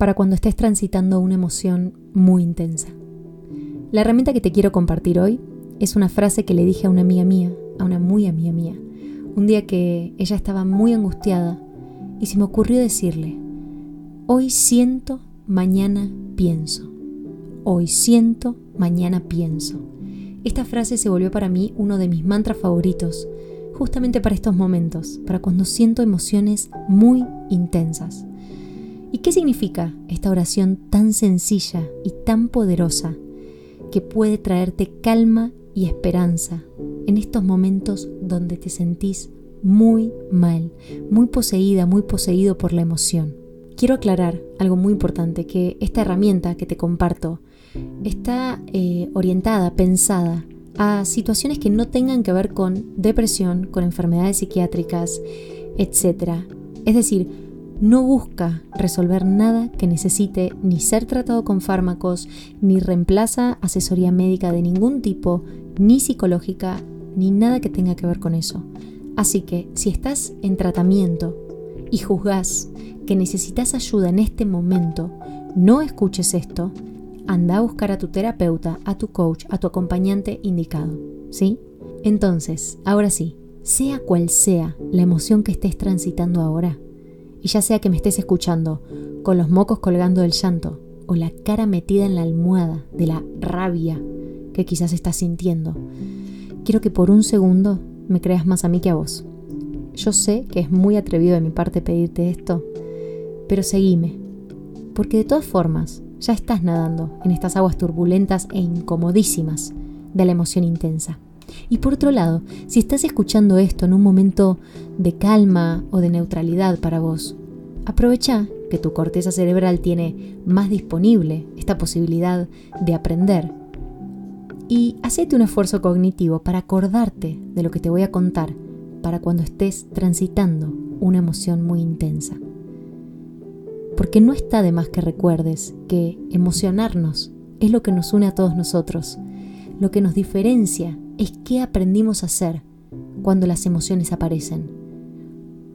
para cuando estés transitando una emoción muy intensa. La herramienta que te quiero compartir hoy es una frase que le dije a una amiga mía, a una muy amiga mía, un día que ella estaba muy angustiada y se me ocurrió decirle, hoy siento, mañana pienso. Hoy siento, mañana pienso. Esta frase se volvió para mí uno de mis mantras favoritos, justamente para estos momentos, para cuando siento emociones muy intensas. ¿Y qué significa esta oración tan sencilla y tan poderosa que puede traerte calma y esperanza en estos momentos donde te sentís muy mal, muy poseída, muy poseído por la emoción? Quiero aclarar algo muy importante, que esta herramienta que te comparto está eh, orientada, pensada a situaciones que no tengan que ver con depresión, con enfermedades psiquiátricas, etc. Es decir, no busca resolver nada que necesite ni ser tratado con fármacos, ni reemplaza asesoría médica de ningún tipo, ni psicológica, ni nada que tenga que ver con eso. Así que si estás en tratamiento y juzgas que necesitas ayuda en este momento, no escuches esto, anda a buscar a tu terapeuta, a tu coach, a tu acompañante indicado, ¿sí? Entonces, ahora sí, sea cual sea la emoción que estés transitando ahora, y ya sea que me estés escuchando con los mocos colgando del llanto o la cara metida en la almohada de la rabia que quizás estás sintiendo, quiero que por un segundo me creas más a mí que a vos. Yo sé que es muy atrevido de mi parte pedirte esto, pero seguime, porque de todas formas ya estás nadando en estas aguas turbulentas e incomodísimas de la emoción intensa. Y por otro lado, si estás escuchando esto en un momento de calma o de neutralidad para vos, aprovecha que tu corteza cerebral tiene más disponible esta posibilidad de aprender y hacete un esfuerzo cognitivo para acordarte de lo que te voy a contar para cuando estés transitando una emoción muy intensa porque no está de más que recuerdes que emocionarnos es lo que nos une a todos nosotros. Lo que nos diferencia es qué aprendimos a hacer cuando las emociones aparecen.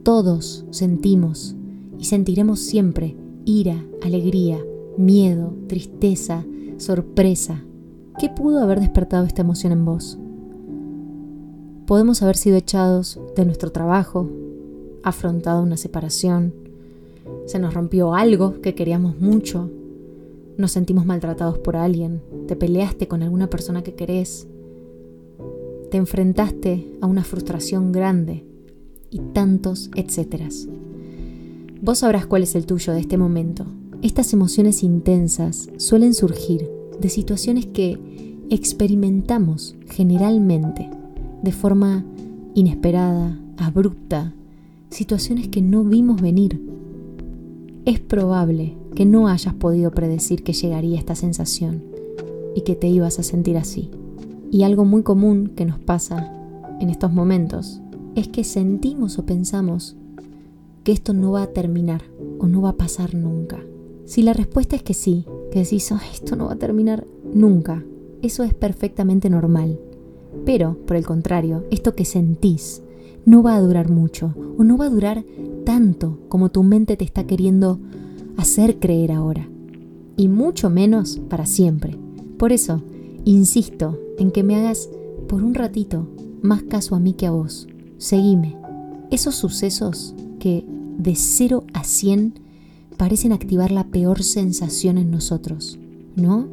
Todos sentimos y sentiremos siempre ira, alegría, miedo, tristeza, sorpresa. ¿Qué pudo haber despertado esta emoción en vos? Podemos haber sido echados de nuestro trabajo, afrontado una separación, se nos rompió algo que queríamos mucho, nos sentimos maltratados por alguien, te peleaste con alguna persona que querés, te enfrentaste a una frustración grande y tantos etcéteras. Vos sabrás cuál es el tuyo de este momento. Estas emociones intensas suelen surgir de situaciones que experimentamos generalmente de forma inesperada, abrupta, situaciones que no vimos venir es probable que no hayas podido predecir que llegaría esta sensación y que te ibas a sentir así. Y algo muy común que nos pasa en estos momentos es que sentimos o pensamos que esto no va a terminar o no va a pasar nunca. Si la respuesta es que sí, que decís, esto no va a terminar nunca, eso es perfectamente normal. Pero, por el contrario, esto que sentís no va a durar mucho o no va a durar tanto como tu mente te está queriendo hacer creer ahora. Y mucho menos para siempre. Por eso, insisto en que me hagas por un ratito más caso a mí que a vos. Seguime. Esos sucesos que de 0 a 100 parecen activar la peor sensación en nosotros, ¿no?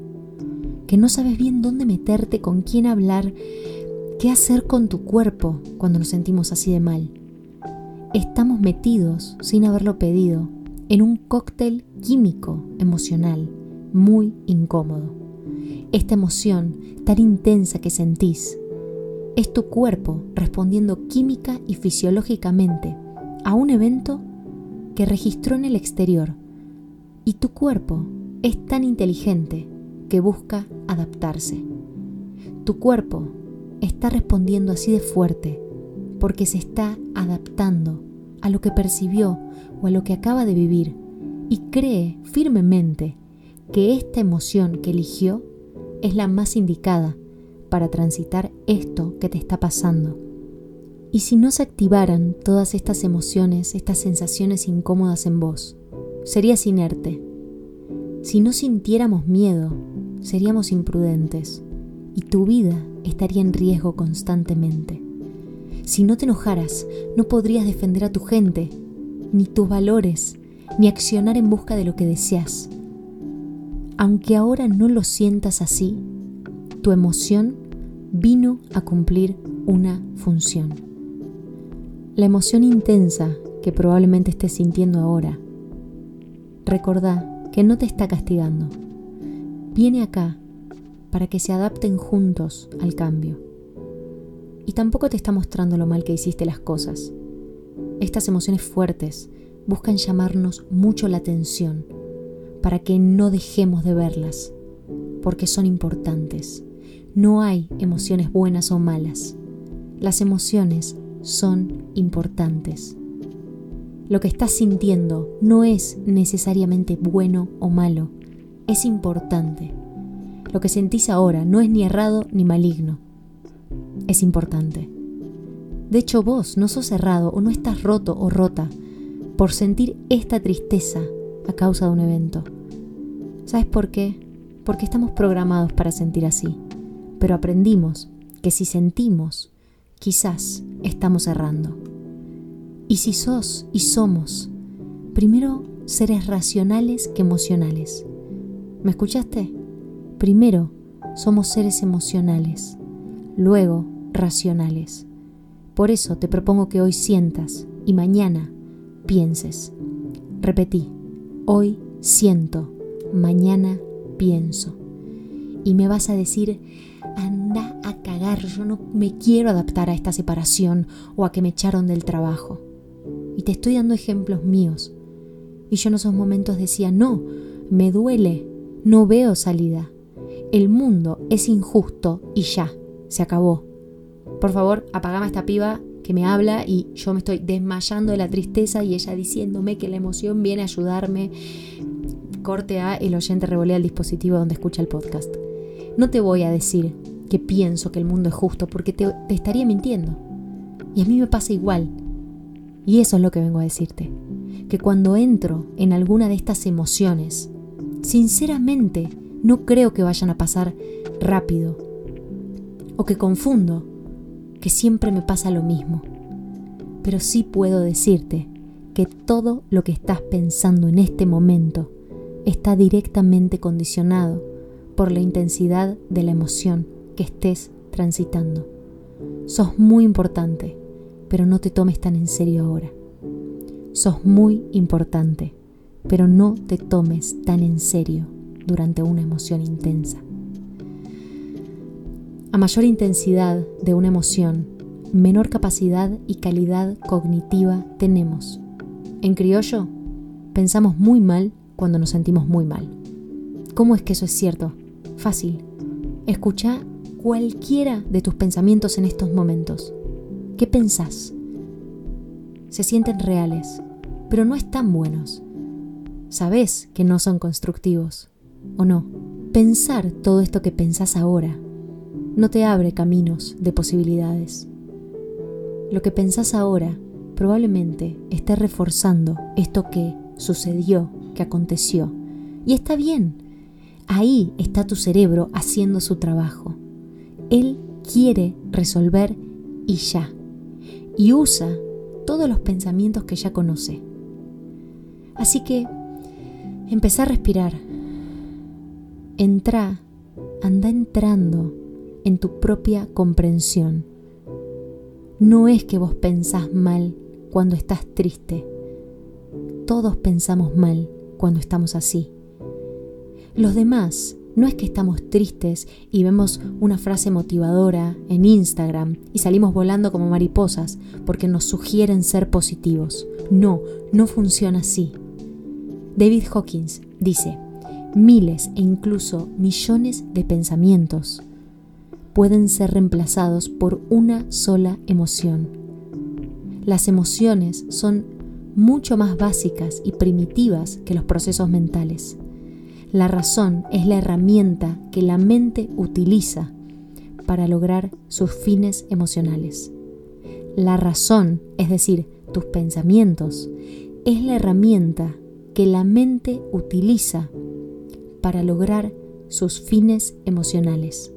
Que no sabes bien dónde meterte, con quién hablar, qué hacer con tu cuerpo cuando nos sentimos así de mal estamos metidos, sin haberlo pedido, en un cóctel químico emocional muy incómodo. Esta emoción tan intensa que sentís es tu cuerpo respondiendo química y fisiológicamente a un evento que registró en el exterior y tu cuerpo es tan inteligente que busca adaptarse. Tu cuerpo está respondiendo así de fuerte porque se está adaptando a lo que percibió o a lo que acaba de vivir y cree firmemente que esta emoción que eligió es la más indicada para transitar esto que te está pasando. Y si no se activaran todas estas emociones, estas sensaciones incómodas en vos, serías inerte, Si no sintiéramos miedo, seríamos imprudentes y tu vida estaría en riesgo constantemente. Si no te enojaras, no podrías defender a tu gente, ni tus valores, ni accionar en busca de lo que deseas. Aunque ahora no lo sientas así, tu emoción vino a cumplir una función. La emoción intensa que probablemente estés sintiendo ahora, recordá que no te está castigando. Viene acá para que se adapten juntos al cambio. Y tampoco te está mostrando lo mal que hiciste las cosas. Estas emociones fuertes buscan llamarnos mucho la atención para que no dejemos de verlas, porque son importantes. No hay emociones buenas o malas. Las emociones son importantes. Lo que estás sintiendo no es necesariamente bueno o malo, es importante. Lo que sentís ahora no es ni errado ni maligno. Es importante. De hecho, vos no sos errado o no estás roto o rota por sentir esta tristeza a causa de un evento. ¿Sabes por qué? Porque estamos programados para sentir así. Pero aprendimos que si sentimos, quizás estamos errando. Y si sos y somos, primero seres racionales que emocionales. ¿Me escuchaste? Primero, somos seres emocionales, luego racionales. Por eso te propongo que hoy sientas y mañana pienses. Repetí, hoy siento, mañana pienso. Y me vas a decir, anda a cagar, yo no me quiero adaptar a esta separación o a que me echaron del trabajo. Y te estoy dando ejemplos míos. Y yo en esos momentos decía, no, me duele, no veo salida el mundo es injusto y ya, se acabó. Por favor, apagame esta piba que me habla y yo me estoy desmayando de la tristeza y ella diciéndome que la emoción viene a ayudarme. Corte a el oyente revolea el dispositivo donde escucha el podcast. No te voy a decir que pienso que el mundo es justo porque te, te estaría mintiendo. Y a mí me pasa igual. Y eso es lo que vengo a decirte. Que cuando entro en alguna de estas emociones, sinceramente no creo que vayan a pasar rápido. O que confundo, que siempre me pasa lo mismo. Pero sí puedo decirte que todo lo que estás pensando en este momento está directamente condicionado por la intensidad de la emoción que estés transitando. Sos muy importante, pero no te tomes tan en serio ahora. Sos muy importante, pero no te tomes tan en serio durante una emoción intensa. A mayor intensidad de una emoción, menor capacidad y calidad cognitiva tenemos. En criollo, pensamos muy mal cuando nos sentimos muy mal. ¿Cómo es que eso es cierto? Fácil. Escucha cualquiera de tus pensamientos en estos momentos. ¿Qué pensás? Se sienten reales, pero no están buenos. Sabes que no son constructivos. ¿O no? Pensar todo esto que pensás ahora no te abre caminos de posibilidades. Lo que pensás ahora probablemente esté reforzando esto que sucedió, que aconteció. Y está bien. Ahí está tu cerebro haciendo su trabajo. Él quiere resolver y ya. Y usa todos los pensamientos que ya conoce. Así que empezá a respirar entra, anda entrando en tu propia comprensión. No es que vos pensás mal cuando estás triste. Todos pensamos mal cuando estamos así. Los demás no es que estamos tristes y vemos una frase motivadora en Instagram y salimos volando como mariposas porque nos sugieren ser positivos. No, no funciona así. David Hawkins dice, miles e incluso millones de pensamientos pueden ser reemplazados por una sola emoción. Las emociones son mucho más básicas y primitivas que los procesos mentales. La razón es la herramienta que la mente utiliza para lograr sus fines emocionales. La razón, es decir, tus pensamientos, es la herramienta que la mente utiliza para lograr sus fines emocionales.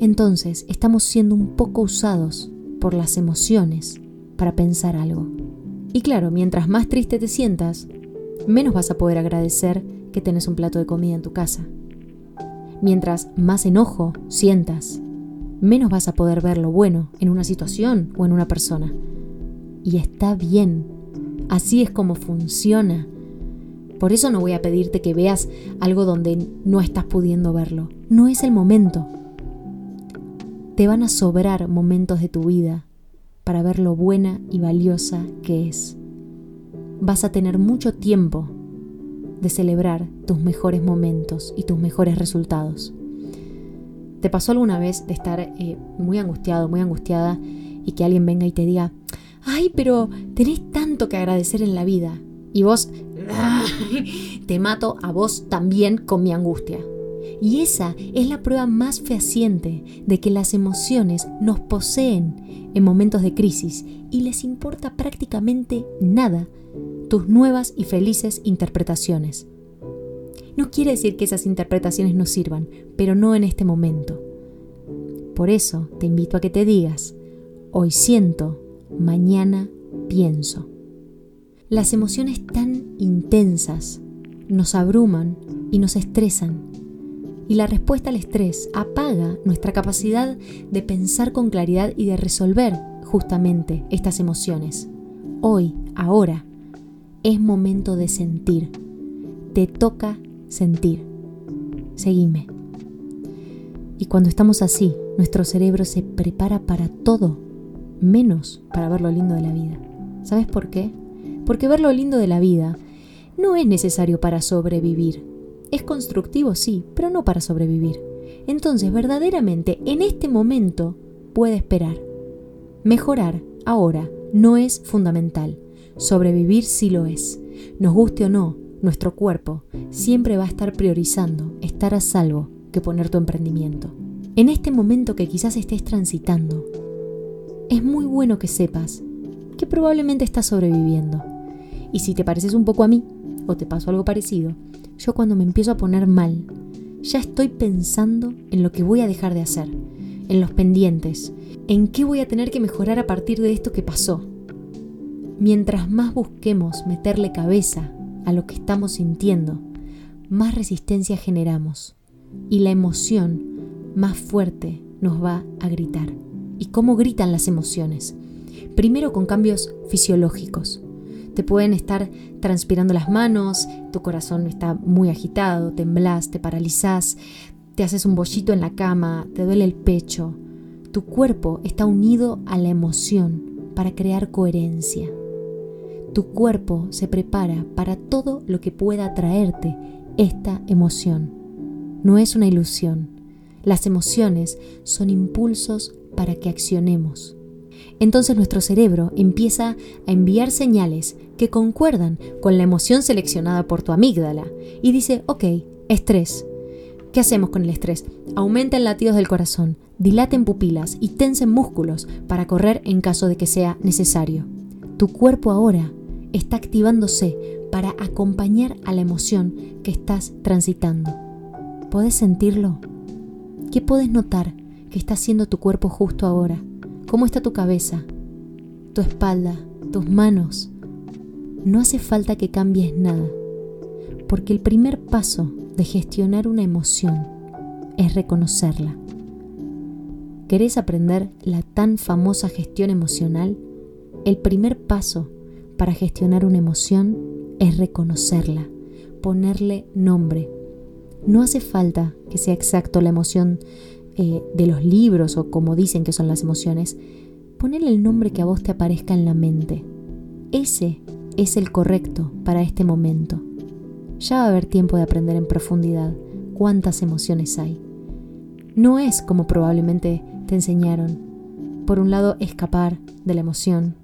Entonces estamos siendo un poco usados por las emociones para pensar algo. Y claro, mientras más triste te sientas, menos vas a poder agradecer que tenés un plato de comida en tu casa. Mientras más enojo sientas, menos vas a poder ver lo bueno en una situación o en una persona. Y está bien, así es como funciona. Por eso no voy a pedirte que veas algo donde no estás pudiendo verlo. No es el momento. Te van a sobrar momentos de tu vida para ver lo buena y valiosa que es. Vas a tener mucho tiempo de celebrar tus mejores momentos y tus mejores resultados. ¿Te pasó alguna vez de estar eh, muy angustiado, muy angustiada y que alguien venga y te diga, ay, pero tenés tanto que agradecer en la vida? Y vos, te mato a vos también con mi angustia. Y esa es la prueba más fehaciente de que las emociones nos poseen en momentos de crisis y les importa prácticamente nada tus nuevas y felices interpretaciones. No quiere decir que esas interpretaciones no sirvan, pero no en este momento. Por eso te invito a que te digas, hoy siento, mañana pienso. Las emociones tan intensas nos abruman y nos estresan. Y la respuesta al estrés apaga nuestra capacidad de pensar con claridad y de resolver justamente estas emociones. Hoy, ahora, es momento de sentir. Te toca sentir. Seguime. Y cuando estamos así, nuestro cerebro se prepara para todo, menos para ver lo lindo de la vida. ¿Sabes por qué? Porque ver lo lindo de la vida no es necesario para sobrevivir. Es constructivo, sí, pero no para sobrevivir. Entonces, verdaderamente, en este momento puede esperar. Mejorar ahora no es fundamental. Sobrevivir sí lo es. Nos guste o no, nuestro cuerpo siempre va a estar priorizando estar a salvo que poner tu emprendimiento. En este momento que quizás estés transitando, es muy bueno que sepas que probablemente estás sobreviviendo. Y si te pareces un poco a mí, o te pasó algo parecido, yo cuando me empiezo a poner mal, ya estoy pensando en lo que voy a dejar de hacer, en los pendientes, en qué voy a tener que mejorar a partir de esto que pasó, Mientras más busquemos meterle cabeza a lo que estamos sintiendo, más resistencia generamos y la emoción más fuerte nos va a gritar. ¿Y cómo gritan las emociones? Primero con cambios fisiológicos. Te pueden estar transpirando las manos, tu corazón está muy agitado, temblas, te paralizas, te haces un bollito en la cama, te duele el pecho. Tu cuerpo está unido a la emoción para crear coherencia. Tu cuerpo se prepara para todo lo que pueda traerte esta emoción. No es una ilusión. Las emociones son impulsos para que accionemos. Entonces nuestro cerebro empieza a enviar señales que concuerdan con la emoción seleccionada por tu amígdala y dice, ok, estrés. ¿Qué hacemos con el estrés? Aumenta el latidos del corazón, dilaten pupilas y tensen músculos para correr en caso de que sea necesario. Tu cuerpo ahora está activándose para acompañar a la emoción que estás transitando. ¿Puedes sentirlo? ¿Qué puedes notar que está haciendo tu cuerpo justo ahora? ¿Cómo está tu cabeza? ¿Tu espalda? ¿Tus manos? No hace falta que cambies nada, porque el primer paso de gestionar una emoción es reconocerla. ¿Querés aprender la tan famosa gestión emocional? El primer paso para gestionar una emoción es reconocerla, ponerle nombre. No hace falta que sea exacto la emoción eh, de los libros o como dicen que son las emociones. Ponerle el nombre que a vos te aparezca en la mente. Ese es el correcto para este momento. Ya va a haber tiempo de aprender en profundidad cuántas emociones hay. No es como probablemente te enseñaron. Por un lado, escapar de la emoción,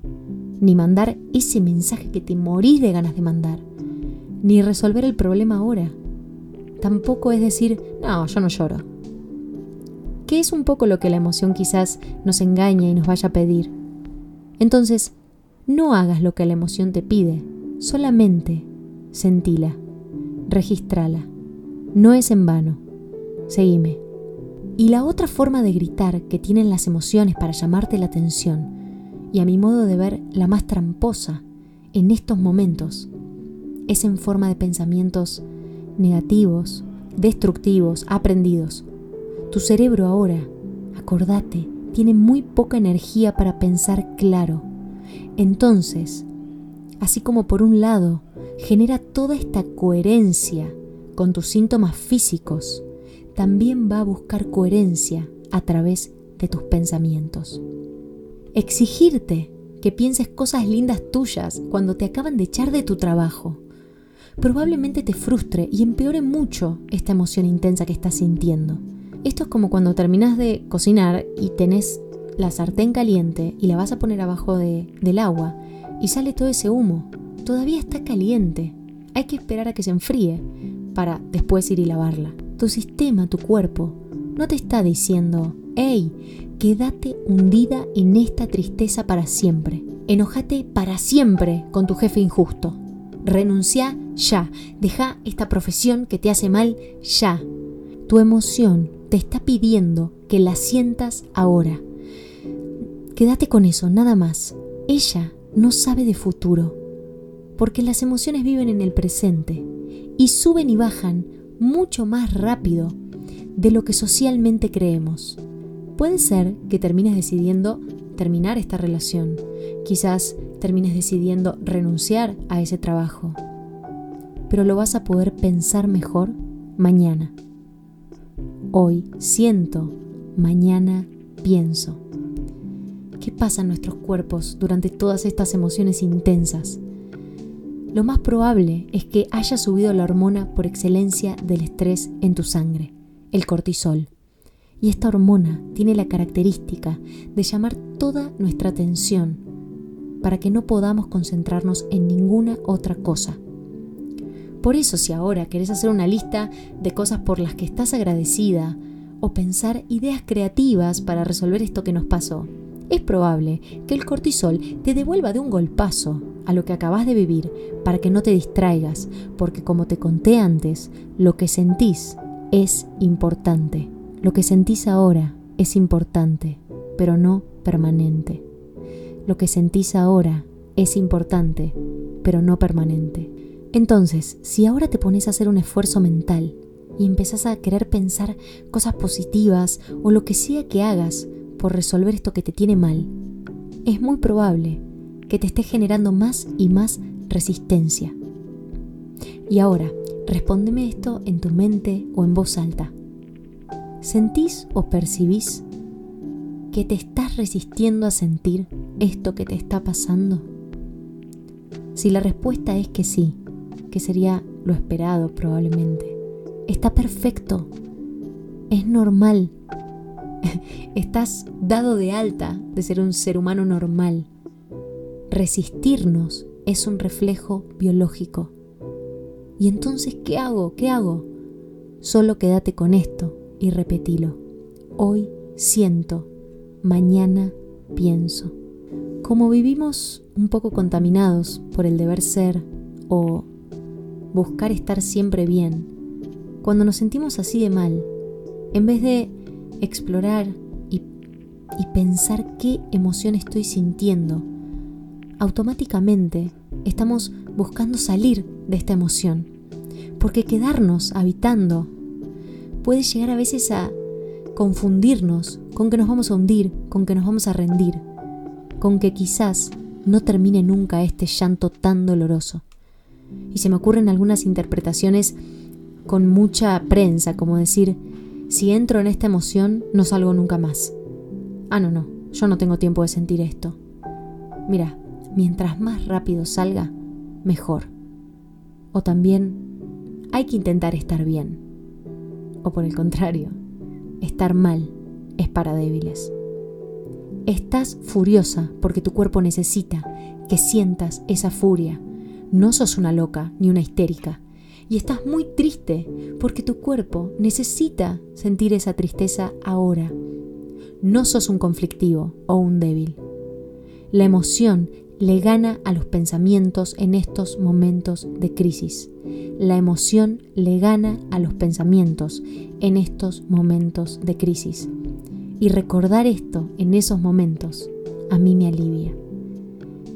ni mandar ese mensaje que te morís de ganas de mandar, ni resolver el problema ahora. Tampoco es decir, no, yo no lloro. Que es un poco lo que la emoción quizás nos engaña y nos vaya a pedir. Entonces, no hagas lo que la emoción te pide, solamente sentila. registrala. No es en vano. Seguime. Y la otra forma de gritar que tienen las emociones para llamarte la atención, y a mi modo de ver la más tramposa en estos momentos, es en forma de pensamientos negativos, destructivos, aprendidos. Tu cerebro ahora, acordate, tiene muy poca energía para pensar claro. Entonces, así como por un lado genera toda esta coherencia con tus síntomas físicos, también va a buscar coherencia a través de tus pensamientos. Exigirte que pienses cosas lindas tuyas cuando te acaban de echar de tu trabajo probablemente te frustre y empeore mucho esta emoción intensa que estás sintiendo. Esto es como cuando terminas de cocinar y tenés la sartén caliente y la vas a poner abajo del agua y sale todo ese humo. Todavía está caliente. Hay que esperar a que se enfríe para después ir y lavarla. Tu sistema, tu cuerpo, no te está diciendo, hey, quédate hundida en esta tristeza para siempre. Enojate para siempre con tu jefe injusto. Renuncia ya. Deja esta profesión que te hace mal ya. Tu emoción te está pidiendo que la sientas ahora. Quédate con eso, nada más. Ella no sabe de futuro, porque las emociones viven en el presente y suben y bajan mucho más rápido de lo que socialmente creemos. Puede ser que termines decidiendo terminar esta relación, quizás termines decidiendo renunciar a ese trabajo, pero lo vas a poder pensar mejor mañana. Hoy siento, mañana pienso. ¿Qué pasa en nuestros cuerpos durante todas estas emociones intensas? Lo más probable es que haya subido la hormona por excelencia del estrés en tu sangre, el cortisol. Y esta hormona tiene la característica de llamar toda nuestra atención para que no podamos concentrarnos en ninguna otra cosa. Por eso si ahora querés hacer una lista de cosas por las que estás agradecida o pensar ideas creativas para resolver esto que nos pasó, es probable que el cortisol te devuelva de un golpazo a lo que acabas de vivir para que no te distraigas, porque como te conté antes, lo que sentís es importante. Lo que sentís ahora es importante, pero no permanente. Lo que sentís ahora es importante, pero no permanente. Entonces, si ahora te pones a hacer un esfuerzo mental y empezás a querer pensar cosas positivas o lo que sea que hagas por resolver esto que te tiene mal, es muy probable que te esté generando más y más resistencia. Y ahora, respóndeme esto en tu mente o en voz alta. ¿Sentís o percibís que te estás resistiendo a sentir esto que te está pasando? Si la respuesta es que sí, que sería lo esperado probablemente. Está perfecto. Es normal. Estás dado de alta de ser un ser humano normal. Resistirnos es un reflejo biológico. ¿Y entonces qué hago? ¿Qué hago? Solo quédate con esto y repetilo. Hoy siento, mañana pienso. Como vivimos un poco contaminados por el deber ser o buscar estar siempre bien, cuando nos sentimos así de mal, en vez de explorar y, pensar qué emoción estoy sintiendo, automáticamente estamos buscando salir de esta emoción. Porque quedarnos habitando puede llegar a veces a confundirnos con que nos vamos a hundir, con que nos vamos a rendir, con que quizás no termine nunca este llanto tan doloroso. Y se me ocurren algunas interpretaciones con mucha prensa, como decir, si entro en esta emoción, no salgo nunca más. Ah, no, no, yo no tengo tiempo de sentir esto. Mira, mientras más rápido salga, mejor. O también, hay que intentar estar bien. O por el contrario, estar mal es para débiles. Estás furiosa porque tu cuerpo necesita que sientas esa furia, no sos una loca ni una histérica. Y estás muy triste porque tu cuerpo necesita sentir esa tristeza ahora. No sos un conflictivo o un débil. La emoción le gana a los pensamientos en estos momentos de crisis. La emoción le gana a los pensamientos en estos momentos de crisis. Y recordar esto en esos momentos a mí me alivia.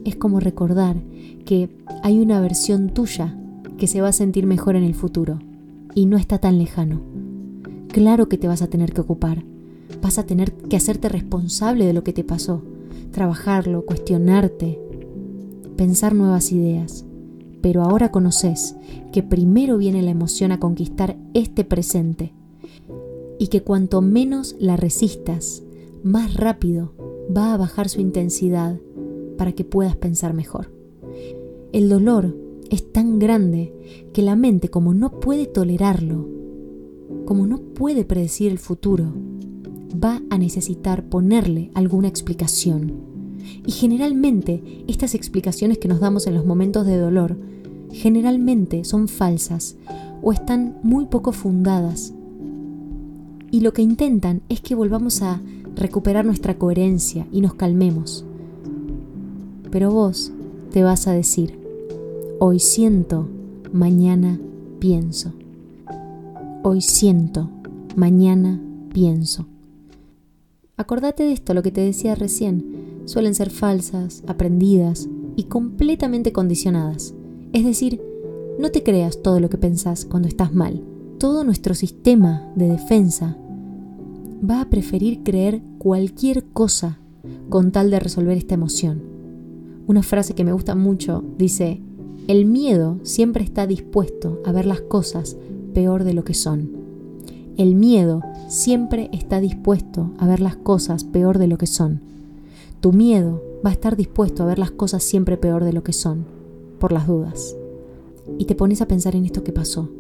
Es como recordar que hay una versión tuya que se va a sentir mejor en el futuro y no está tan lejano. Claro que te vas a tener que ocupar, vas a tener que hacerte responsable de lo que te pasó, trabajarlo, cuestionarte, pensar nuevas ideas. Pero ahora conoces que primero viene la emoción a conquistar este presente y que cuanto menos la resistas, más rápido va a bajar su intensidad para que puedas pensar mejor. El dolor es tan grande que la mente, como no puede tolerarlo, como no puede predecir el futuro, va a necesitar ponerle alguna explicación. Y generalmente estas explicaciones que nos damos en los momentos de dolor, generalmente son falsas o están muy poco fundadas. Y lo que intentan es que volvamos a recuperar nuestra coherencia y nos calmemos. Pero vos te vas a decir, hoy siento, mañana pienso. Hoy siento, mañana pienso. Acordate de esto, lo que te decía recién. Suelen ser falsas, aprendidas y completamente condicionadas. Es decir, no te creas todo lo que pensás cuando estás mal. Todo nuestro sistema de defensa va a preferir creer cualquier cosa con tal de resolver esta emoción. Una frase que me gusta mucho dice, el miedo siempre está dispuesto a ver las cosas peor de lo que son. El miedo siempre está dispuesto a ver las cosas peor de lo que son. Tu miedo va a estar dispuesto a ver las cosas siempre peor de lo que son, por las dudas. Y te pones a pensar en esto que pasó.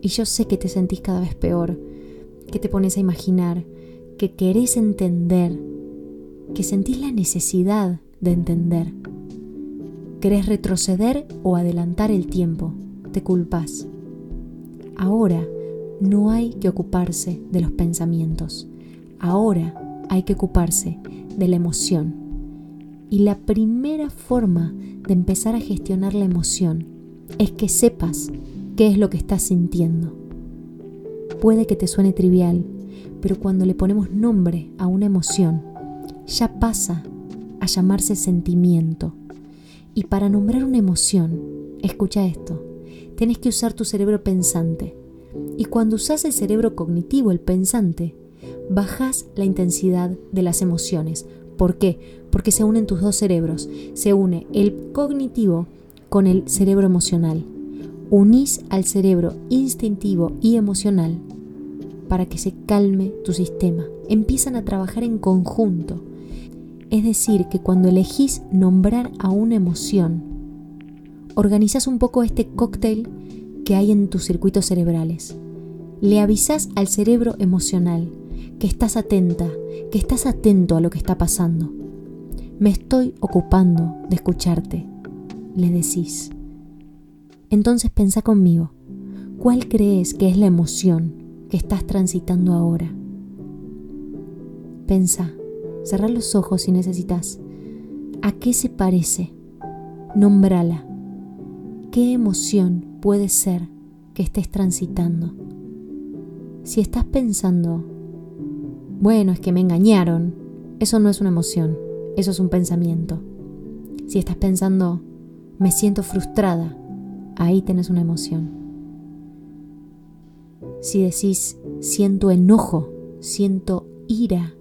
Y yo sé que te sentís cada vez peor, que te pones a imaginar, que querés entender, que sentís la necesidad de entender. Querés retroceder o adelantar el tiempo, te culpas. Ahora no hay que ocuparse de los pensamientos, ahora hay que ocuparse de la emoción. Y la primera forma de empezar a gestionar la emoción es que sepas qué es lo que estás sintiendo. Puede que te suene trivial, pero cuando le ponemos nombre a una emoción, ya pasa a llamarse sentimiento. Y para nombrar una emoción, escucha esto, tienes que usar tu cerebro pensante. Y cuando usas el cerebro cognitivo, el pensante, bajas la intensidad de las emociones. ¿Por qué? Porque se unen tus dos cerebros. Se une el cognitivo con el cerebro emocional unís al cerebro instintivo y emocional para que se calme tu sistema. Empiezan a trabajar en conjunto. Es decir, que cuando elegís nombrar a una emoción, organizás un poco este cóctel que hay en tus circuitos cerebrales. Le avisás al cerebro emocional que estás atenta, que estás atento a lo que está pasando. Me estoy ocupando de escucharte, le decís. Entonces pensa conmigo, ¿cuál crees que es la emoción que estás transitando ahora? Pensa, cerra los ojos si necesitas. ¿A qué se parece? Nómbrala. ¿Qué emoción puede ser que estés transitando? Si estás pensando, bueno, es que me engañaron, eso no es una emoción, eso es un pensamiento. Si estás pensando, me siento frustrada, ahí tenés una emoción. Si decís siento enojo, siento ira,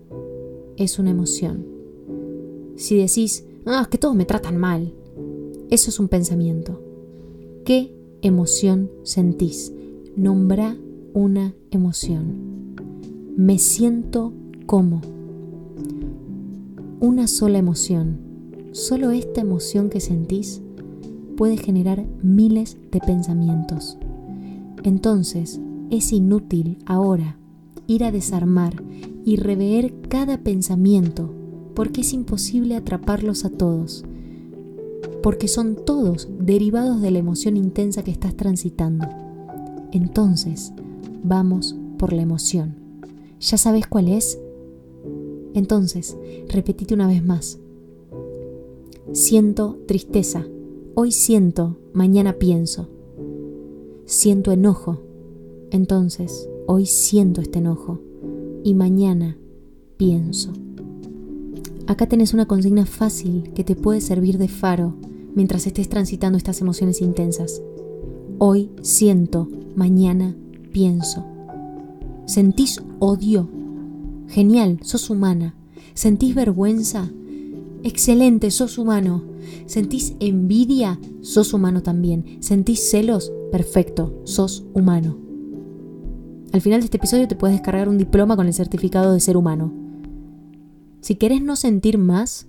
es una emoción. Si decís, ah, que todos me tratan mal, eso es un pensamiento. ¿Qué emoción sentís? Nombra una emoción. Me siento como. Una sola emoción. Solo esta emoción que sentís puede generar miles de pensamientos. Entonces, es inútil ahora ir a desarmar y rever cada pensamiento porque es imposible atraparlos a todos, porque son todos derivados de la emoción intensa que estás transitando. Entonces, vamos por la emoción. ¿Ya sabes cuál es? Entonces, repetite una vez más. siento tristeza. Hoy siento, mañana pienso. Siento enojo. Entonces, hoy siento este enojo y mañana pienso. Acá tenés una consigna fácil que te puede servir de faro mientras estés transitando estas emociones intensas. Hoy siento, mañana pienso. ¿Sentís odio? Genial, sos humana. ¿Sentís vergüenza? Excelente, sos humano. ¿Sentís envidia? Sos humano también. ¿Sentís celos? Perfecto, sos humano. Al final de este episodio te puedes descargar un diploma con el certificado de ser humano. Si querés no sentir más,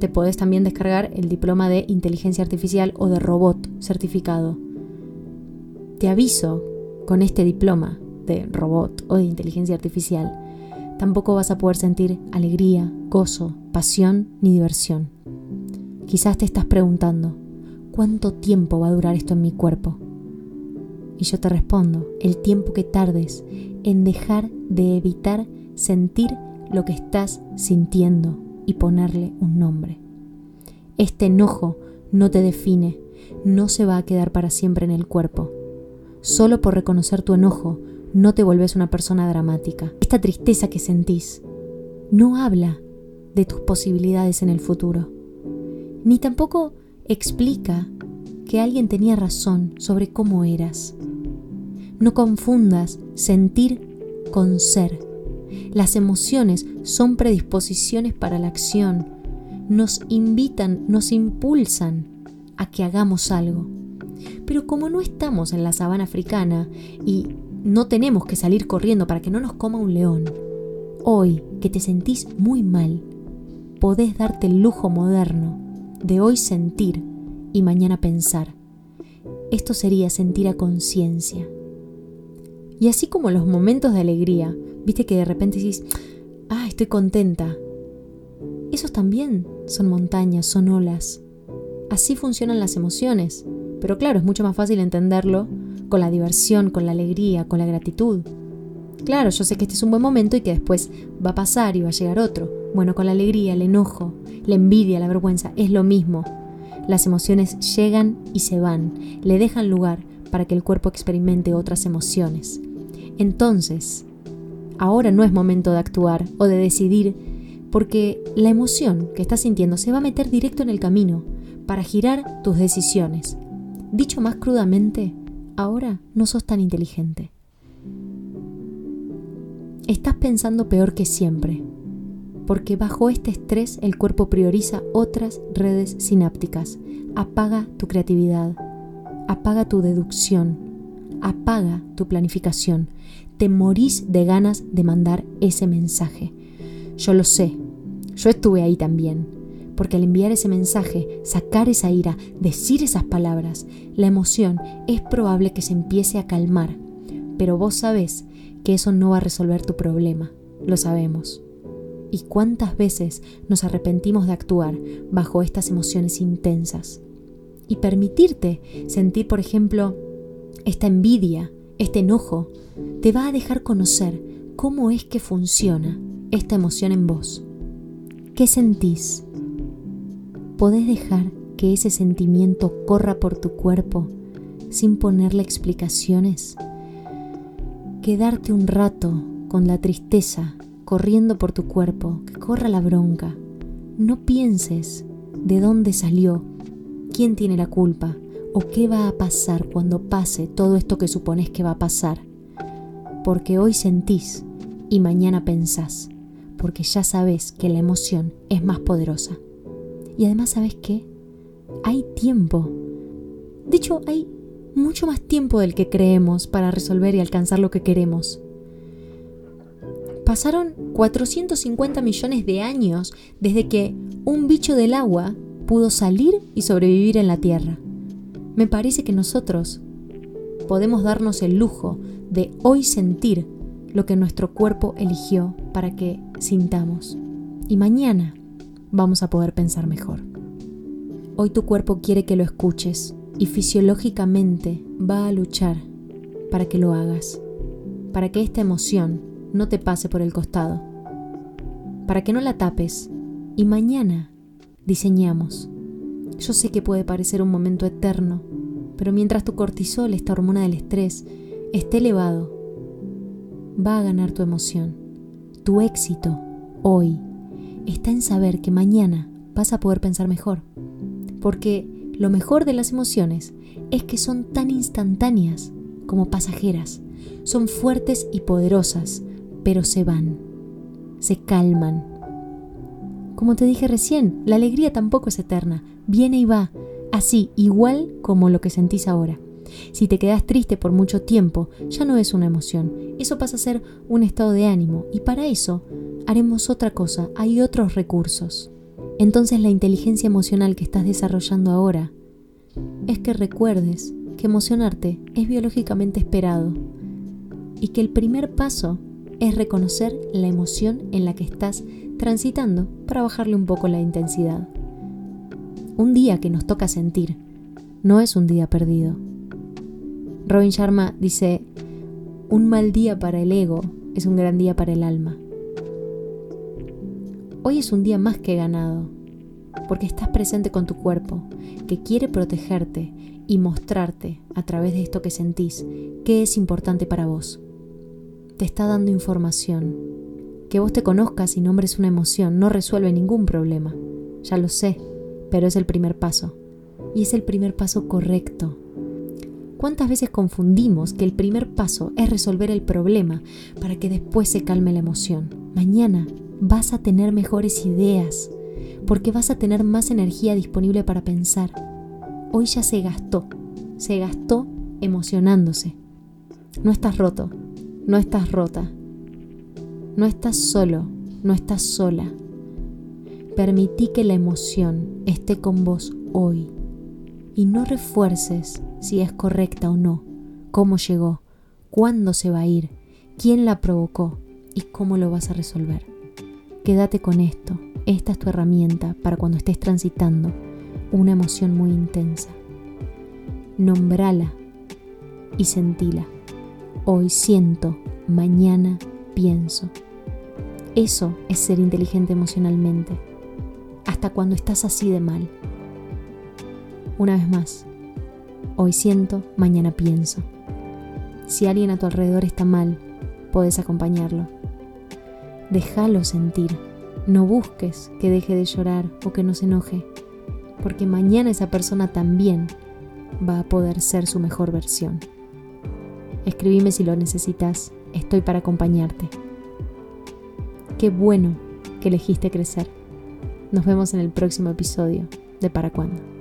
te podés también descargar el diploma de inteligencia artificial o de robot certificado. Te aviso, con este diploma de robot o de inteligencia artificial, tampoco vas a poder sentir alegría, gozo, pasión ni diversión. Quizás te estás preguntando, ¿cuánto tiempo va a durar esto en mi cuerpo? Y yo te respondo, el tiempo que tardes en dejar de evitar sentir lo que estás sintiendo y ponerle un nombre. Este enojo no te define, no se va a quedar para siempre en el cuerpo. Solo por reconocer tu enojo no te volvés una persona dramática. Esta tristeza que sentís no habla de tus posibilidades en el futuro, ni tampoco explica que alguien tenía razón sobre cómo eras. No confundas sentir con ser. Las emociones son predisposiciones para la acción, nos invitan, nos impulsan a que hagamos algo. Pero como no estamos en la sabana africana y no tenemos que salir corriendo para que no nos coma un león, hoy que te sentís muy mal, podés darte el lujo moderno de hoy sentir y mañana pensar. Esto sería sentir a conciencia. Y así como los momentos de alegría Viste que de repente dices, ah, estoy contenta. Esos también son montañas, son olas. Así funcionan las emociones. Pero claro, es mucho más fácil entenderlo con la diversión, con la alegría, con la gratitud. Claro, yo sé que este es un buen momento y que después va a pasar y va a llegar otro. Bueno, con la alegría, el enojo, la envidia, la vergüenza, es lo mismo. Las emociones llegan y se van, le dejan lugar para que el cuerpo experimente otras emociones. Entonces, ahora no es momento de actuar o de decidir, porque la emoción que estás sintiendo se va a meter directo en el camino para girar tus decisiones. Dicho más crudamente, ahora no sos tan inteligente. Estás pensando peor que siempre, porque bajo este estrés el cuerpo prioriza otras redes sinápticas, apaga tu creatividad, apaga tu deducción, apaga tu planificación, te morís de ganas de mandar ese mensaje. Yo lo sé, yo estuve ahí también, porque al enviar ese mensaje, sacar esa ira, decir esas palabras, la emoción es probable que se empiece a calmar, pero vos sabés que eso no va a resolver tu problema, lo sabemos. ¿Y cuántas veces nos arrepentimos de actuar bajo estas emociones intensas? Y permitirte sentir, por ejemplo, esta envidia, este enojo, te va a dejar conocer cómo es que funciona esta emoción en vos. ¿Qué sentís? ¿Podés dejar que ese sentimiento corra por tu cuerpo sin ponerle explicaciones? Quedarte un rato con la tristeza corriendo por tu cuerpo, que corra la bronca. No pienses de dónde salió, quién tiene la culpa o qué va a pasar cuando pase todo esto que supones que va a pasar porque hoy sentís y mañana pensás, porque ya sabes que la emoción es más poderosa. Y además, ¿sabes qué? Hay tiempo. De hecho, hay mucho más tiempo del que creemos para resolver y alcanzar lo que queremos. Pasaron 450 millones de años desde que un bicho del agua pudo salir y sobrevivir en la Tierra. Me parece que nosotros podemos darnos el lujo de hoy sentir lo que nuestro cuerpo eligió para que sintamos. Y mañana vamos a poder pensar mejor. Hoy tu cuerpo quiere que lo escuches y fisiológicamente va a luchar para que lo hagas, para que esta emoción no te pase por el costado, para que no la tapes y mañana diseñamos Yo sé que puede parecer un momento eterno, pero mientras tu cortisol, esta hormona del estrés, esté elevado, va a ganar tu emoción. Tu éxito hoy está en saber que mañana vas a poder pensar mejor. Porque lo mejor de las emociones es que son tan instantáneas como pasajeras. Son fuertes y poderosas, pero se van, se calman. Como te dije recién, la alegría tampoco es eterna, viene y va, así, igual como lo que sentís ahora. Si te quedas triste por mucho tiempo, ya no es una emoción, eso pasa a ser un estado de ánimo y para eso haremos otra cosa, hay otros recursos. Entonces la inteligencia emocional que estás desarrollando ahora es que recuerdes que emocionarte es biológicamente esperado y que el primer paso es reconocer la emoción en la que estás transitando para bajarle un poco la intensidad. Un día que nos toca sentir no es un día perdido. Robin Sharma dice, un mal día para el ego es un gran día para el alma. Hoy es un día más que ganado, porque estás presente con tu cuerpo, que quiere protegerte y mostrarte a través de esto que sentís qué es importante para vos. Te está dando información. Que vos te conozcas y nombres una emoción no resuelve ningún problema. Ya lo sé, pero es el primer paso. Y es el primer paso correcto. ¿Cuántas veces confundimos que el primer paso es resolver el problema para que después se calme la emoción? Mañana vas a tener mejores ideas, porque vas a tener más energía disponible para pensar. Hoy ya se gastó, se gastó emocionándose. No estás roto, no estás rota, no estás solo, no estás sola. Permití que la emoción esté con vos hoy y no refuerces si es correcta o no, cómo llegó, cuándo se va a ir, quién la provocó y cómo lo vas a resolver. Quédate con esto, esta es tu herramienta para cuando estés transitando una emoción muy intensa. Nombrala y sentila. Hoy siento, mañana pienso. Eso es ser inteligente emocionalmente, hasta cuando estás así de mal. Una vez más, hoy siento, mañana pienso. Si alguien a tu alrededor está mal, puedes acompañarlo. Déjalo sentir no busques que deje de llorar o que no se enoje, porque mañana esa persona también va a poder ser su mejor versión. Escribime si lo necesitas, estoy para acompañarte. Qué bueno que elegiste crecer. Nos vemos en el próximo episodio de Para Cuándo.